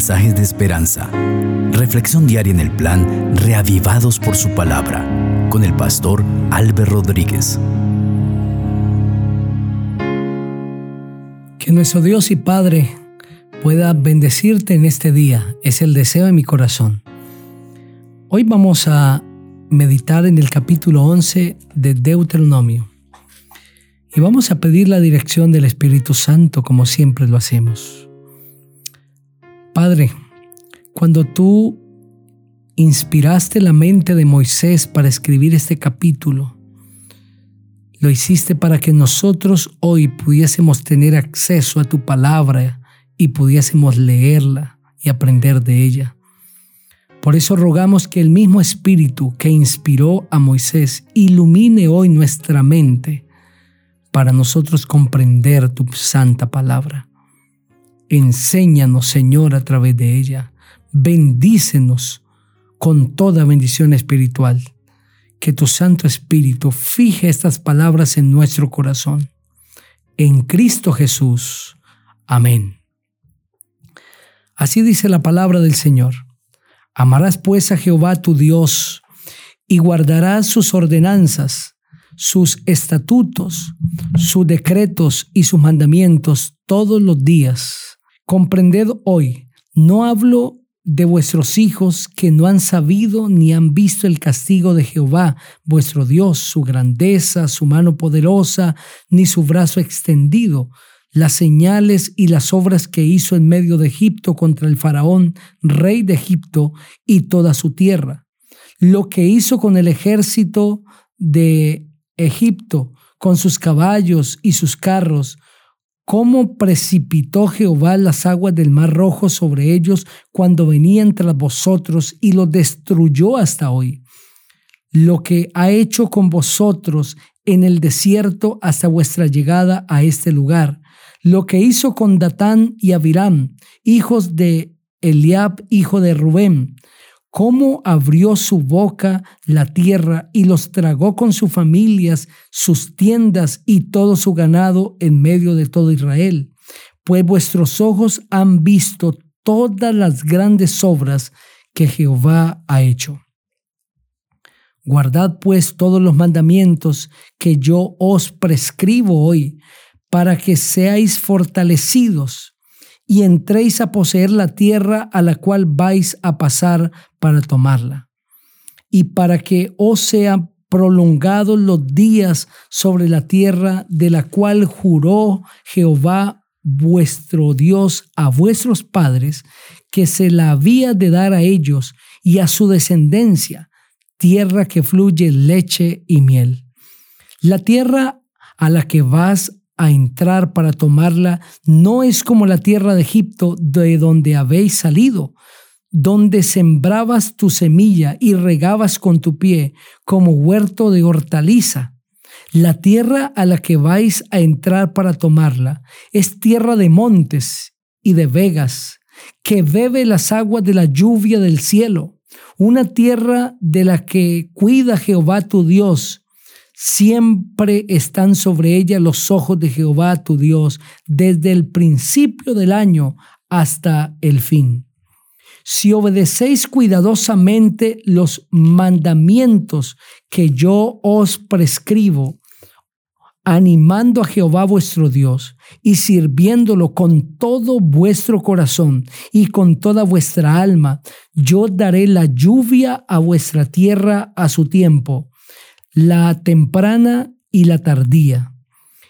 mensajes de esperanza. Reflexión diaria en el plan Reavivados por su palabra con el pastor Álvaro Rodríguez. Que nuestro Dios y Padre pueda bendecirte en este día. Es el deseo de mi corazón. Hoy vamos a meditar en el capítulo 11 de Deuteronomio. Y vamos a pedir la dirección del Espíritu Santo como siempre lo hacemos. Padre, cuando tú inspiraste la mente de Moisés para escribir este capítulo, lo hiciste para que nosotros hoy pudiésemos tener acceso a tu palabra y pudiésemos leerla y aprender de ella. Por eso rogamos que el mismo Espíritu que inspiró a Moisés ilumine hoy nuestra mente para nosotros comprender tu santa palabra. Enséñanos, Señor, a través de ella. Bendícenos con toda bendición espiritual. Que tu Santo Espíritu fije estas palabras en nuestro corazón. En Cristo Jesús. Amén. Así dice la palabra del Señor. Amarás pues a Jehová tu Dios y guardarás sus ordenanzas, sus estatutos, sus decretos y sus mandamientos todos los días Comprended hoy, no hablo de vuestros hijos que no han sabido ni han visto el castigo de Jehová, vuestro Dios, su grandeza, su mano poderosa, ni su brazo extendido, las señales y las obras que hizo en medio de Egipto contra el faraón, rey de Egipto, y toda su tierra. Lo que hizo con el ejército de Egipto, con sus caballos y sus carros, cómo precipitó Jehová las aguas del mar rojo sobre ellos cuando venían tras vosotros y los destruyó hasta hoy. Lo que ha hecho con vosotros en el desierto hasta vuestra llegada a este lugar. Lo que hizo con Datán y Abiram, hijos de Eliab, hijo de Rubén, cómo abrió su boca la tierra y los tragó con sus familias, sus tiendas y todo su ganado en medio de todo Israel. Pues vuestros ojos han visto todas las grandes obras que Jehová ha hecho. Guardad pues todos los mandamientos que yo os prescribo hoy, para que seáis fortalecidos y entréis a poseer la tierra a la cual vais a pasar para tomarla. Y para que os sean prolongados los días sobre la tierra de la cual juró Jehová vuestro Dios a vuestros padres, que se la había de dar a ellos y a su descendencia, tierra que fluye leche y miel. La tierra a la que vas a entrar para tomarla no es como la tierra de Egipto de donde habéis salido, donde sembrabas tu semilla y regabas con tu pie como huerto de hortaliza. La tierra a la que vais a entrar para tomarla es tierra de montes y de vegas, que bebe las aguas de la lluvia del cielo, una tierra de la que cuida Jehová tu Dios, Siempre están sobre ella los ojos de Jehová tu Dios, desde el principio del año hasta el fin. Si obedecéis cuidadosamente los mandamientos que yo os prescribo, animando a Jehová vuestro Dios y sirviéndolo con todo vuestro corazón y con toda vuestra alma, yo daré la lluvia a vuestra tierra a su tiempo la temprana y la tardía.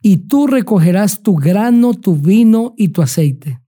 Y tú recogerás tu grano, tu vino y tu aceite.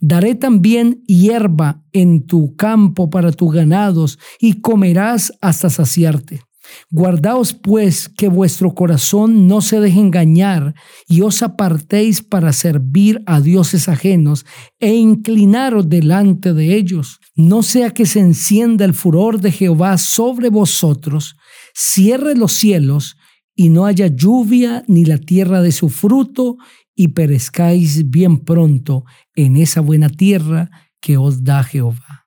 Daré también hierba en tu campo para tus ganados y comerás hasta saciarte. Guardaos pues que vuestro corazón no se deje engañar y os apartéis para servir a dioses ajenos e inclinaros delante de ellos. No sea que se encienda el furor de Jehová sobre vosotros cierre los cielos y no haya lluvia ni la tierra de su fruto y perezcáis bien pronto en esa buena tierra que os da Jehová.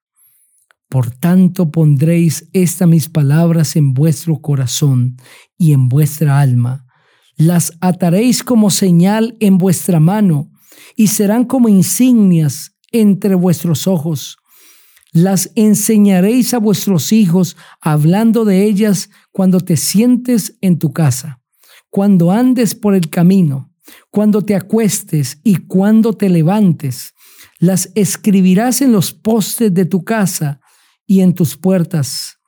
Por tanto pondréis estas mis palabras en vuestro corazón y en vuestra alma. Las ataréis como señal en vuestra mano y serán como insignias entre vuestros ojos. Las enseñaréis a vuestros hijos, hablando de ellas cuando te sientes en tu casa, cuando andes por el camino, cuando te acuestes y cuando te levantes. Las escribirás en los postes de tu casa y en tus puertas,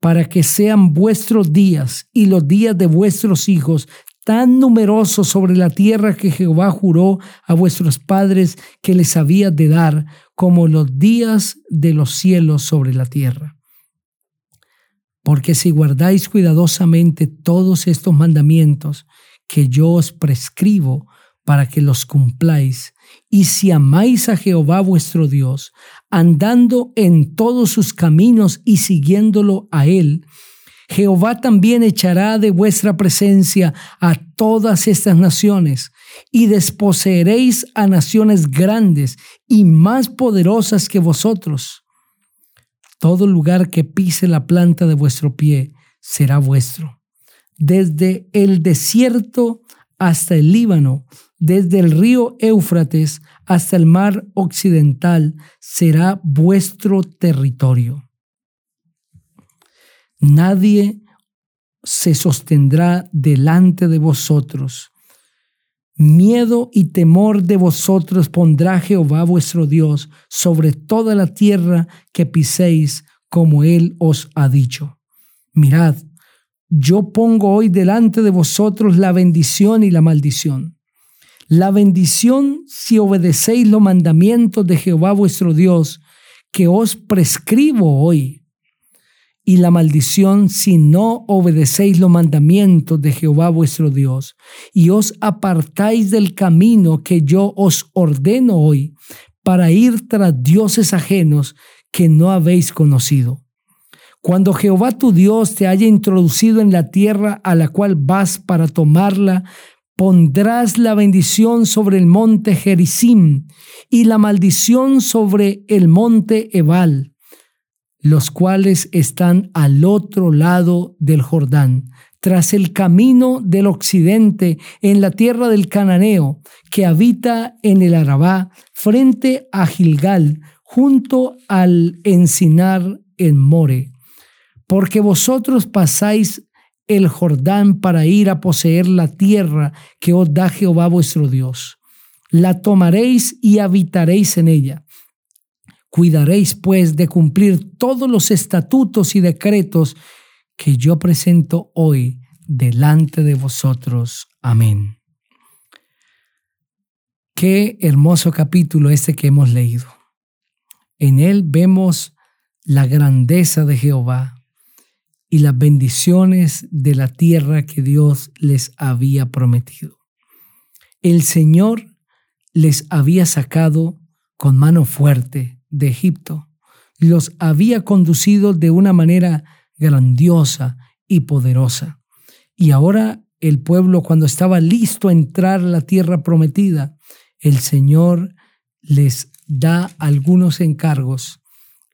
para que sean vuestros días y los días de vuestros hijos tan numerosos sobre la tierra que Jehová juró a vuestros padres que les había de dar, como los días de los cielos sobre la tierra. Porque si guardáis cuidadosamente todos estos mandamientos que yo os prescribo para que los cumpláis, y si amáis a Jehová vuestro Dios, andando en todos sus caminos y siguiéndolo a él, Jehová también echará de vuestra presencia a todas estas naciones, y desposeeréis a naciones grandes y más poderosas que vosotros. Todo lugar que pise la planta de vuestro pie será vuestro. Desde el desierto hasta el Líbano, desde el río Éufrates hasta el mar occidental, será vuestro territorio. Nadie se sostendrá delante de vosotros. Miedo y temor de vosotros pondrá Jehová vuestro Dios sobre toda la tierra que piséis, como Él os ha dicho. Mirad, yo pongo hoy delante de vosotros la bendición y la maldición. La bendición si obedecéis los mandamientos de Jehová vuestro Dios, que os prescribo hoy y la maldición si no obedecéis los mandamientos de Jehová vuestro Dios y os apartáis del camino que yo os ordeno hoy para ir tras dioses ajenos que no habéis conocido. Cuando Jehová tu Dios te haya introducido en la tierra a la cual vas para tomarla, pondrás la bendición sobre el monte Gerizim y la maldición sobre el monte Ebal los cuales están al otro lado del Jordán, tras el camino del occidente, en la tierra del Cananeo, que habita en el Arabá, frente a Gilgal, junto al encinar en More. Porque vosotros pasáis el Jordán para ir a poseer la tierra que os da Jehová vuestro Dios. La tomaréis y habitaréis en ella Cuidaréis pues de cumplir todos los estatutos y decretos que yo presento hoy delante de vosotros. Amén. Qué hermoso capítulo este que hemos leído. En él vemos la grandeza de Jehová y las bendiciones de la tierra que Dios les había prometido. El Señor les había sacado con mano fuerte de Egipto. Los había conducido de una manera grandiosa y poderosa. Y ahora el pueblo, cuando estaba listo a entrar a la tierra prometida, el Señor les da algunos encargos.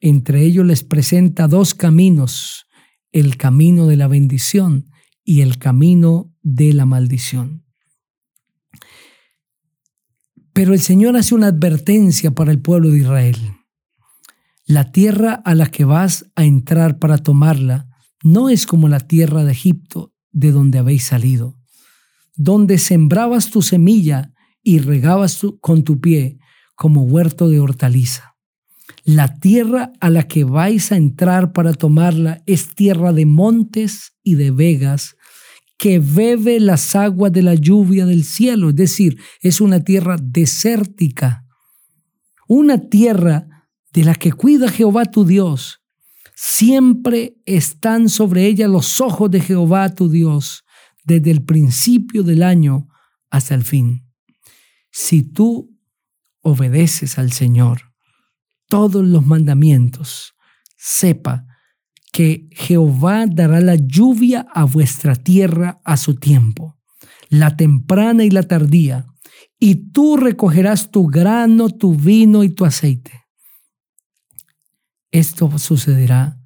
Entre ellos les presenta dos caminos, el camino de la bendición y el camino de la maldición. Pero el Señor hace una advertencia para el pueblo de Israel. La tierra a la que vas a entrar para tomarla no es como la tierra de Egipto, de donde habéis salido, donde sembrabas tu semilla y regabas con tu pie como huerto de hortaliza. La tierra a la que vais a entrar para tomarla es tierra de montes y de vegas, que bebe las aguas de la lluvia del cielo, es decir, es una tierra desértica, una tierra de la que cuida Jehová tu Dios. Siempre están sobre ella los ojos de Jehová tu Dios, desde el principio del año hasta el fin. Si tú obedeces al Señor todos los mandamientos, sepa que Jehová dará la lluvia a vuestra tierra a su tiempo, la temprana y la tardía, y tú recogerás tu grano, tu vino y tu aceite. Esto sucederá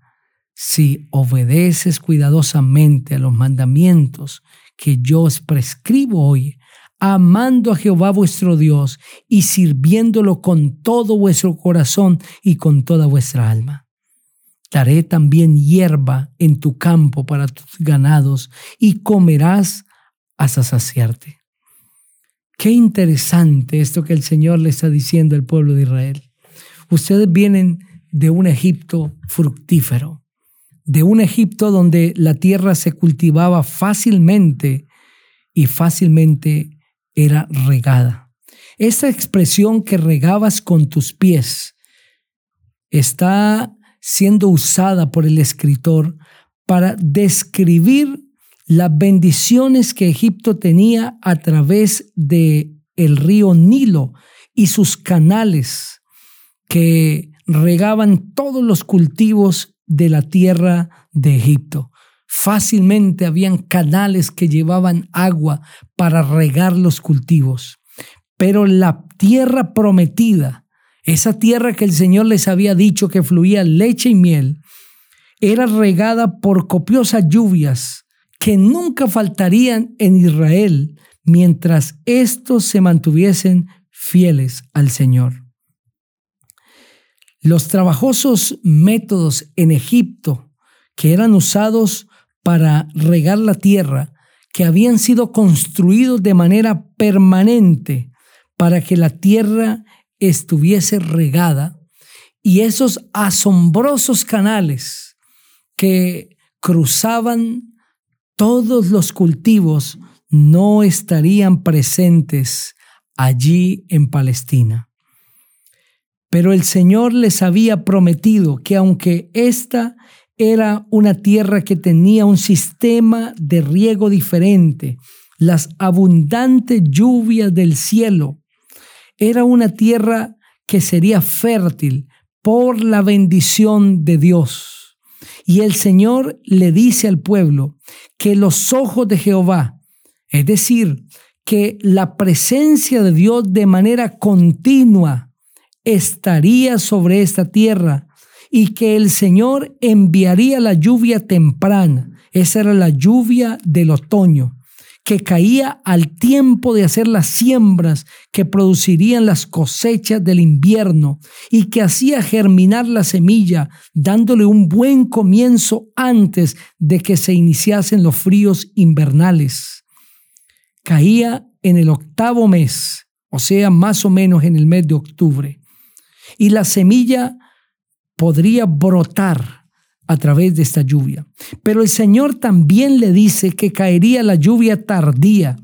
si obedeces cuidadosamente a los mandamientos que yo os prescribo hoy, amando a Jehová vuestro Dios y sirviéndolo con todo vuestro corazón y con toda vuestra alma. Daré también hierba en tu campo para tus ganados y comerás hasta saciarte. Qué interesante esto que el Señor le está diciendo al pueblo de Israel. Ustedes vienen de un Egipto fructífero, de un Egipto donde la tierra se cultivaba fácilmente y fácilmente era regada. Esta expresión que regabas con tus pies está siendo usada por el escritor para describir las bendiciones que Egipto tenía a través de el río Nilo y sus canales que regaban todos los cultivos de la tierra de Egipto. Fácilmente habían canales que llevaban agua para regar los cultivos. Pero la tierra prometida, esa tierra que el Señor les había dicho que fluía leche y miel, era regada por copiosas lluvias que nunca faltarían en Israel mientras estos se mantuviesen fieles al Señor. Los trabajosos métodos en Egipto que eran usados para regar la tierra, que habían sido construidos de manera permanente para que la tierra estuviese regada, y esos asombrosos canales que cruzaban todos los cultivos no estarían presentes allí en Palestina. Pero el Señor les había prometido que aunque esta era una tierra que tenía un sistema de riego diferente, las abundantes lluvias del cielo, era una tierra que sería fértil por la bendición de Dios. Y el Señor le dice al pueblo que los ojos de Jehová, es decir, que la presencia de Dios de manera continua estaría sobre esta tierra y que el Señor enviaría la lluvia temprana. Esa era la lluvia del otoño, que caía al tiempo de hacer las siembras que producirían las cosechas del invierno y que hacía germinar la semilla, dándole un buen comienzo antes de que se iniciasen los fríos invernales. Caía en el octavo mes, o sea, más o menos en el mes de octubre. Y la semilla podría brotar a través de esta lluvia. Pero el Señor también le dice que caería la lluvia tardía.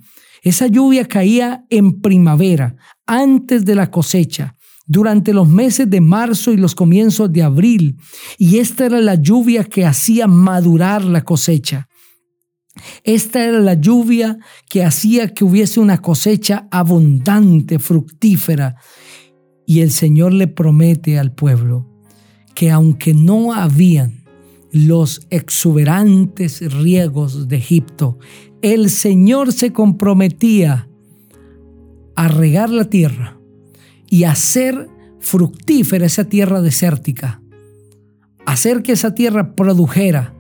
Esa lluvia caía en primavera, antes de la cosecha, durante los meses de marzo y los comienzos de abril. Y esta era la lluvia que hacía madurar la cosecha. Esta era la lluvia que hacía que hubiese una cosecha abundante, fructífera. Y el Señor le promete al pueblo que aunque no habían los exuberantes riegos de Egipto, el Señor se comprometía a regar la tierra y hacer fructífera esa tierra desértica, hacer que esa tierra produjera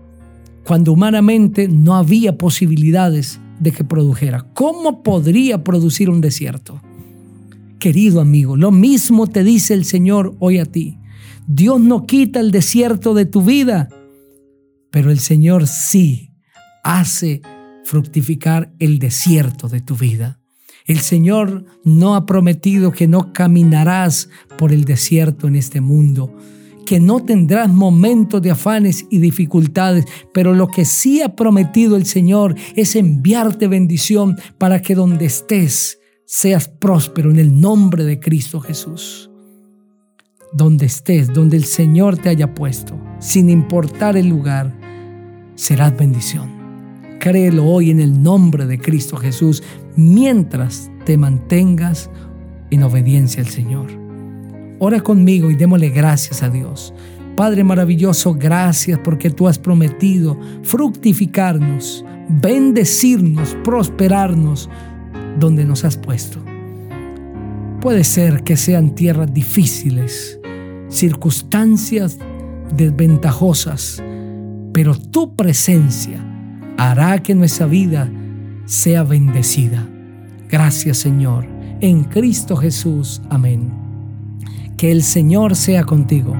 cuando humanamente no había posibilidades de que produjera. ¿Cómo podría producir un desierto? Querido amigo, lo mismo te dice el Señor hoy a ti. Dios no quita el desierto de tu vida, pero el Señor sí hace fructificar el desierto de tu vida. El Señor no ha prometido que no caminarás por el desierto en este mundo, que no tendrás momentos de afanes y dificultades, pero lo que sí ha prometido el Señor es enviarte bendición para que donde estés seas próspero en el nombre de Cristo Jesús donde estés, donde el Señor te haya puesto, sin importar el lugar, serás bendición. Créelo hoy en el nombre de Cristo Jesús mientras te mantengas en obediencia al Señor. Ora conmigo y démosle gracias a Dios. Padre maravilloso, gracias porque tú has prometido fructificarnos, bendecirnos, prosperarnos donde nos has puesto. Puede ser que sean tierras difíciles, circunstancias desventajosas, pero tu presencia hará que nuestra vida sea bendecida. Gracias Señor. En Cristo Jesús. Amén. Que el Señor sea contigo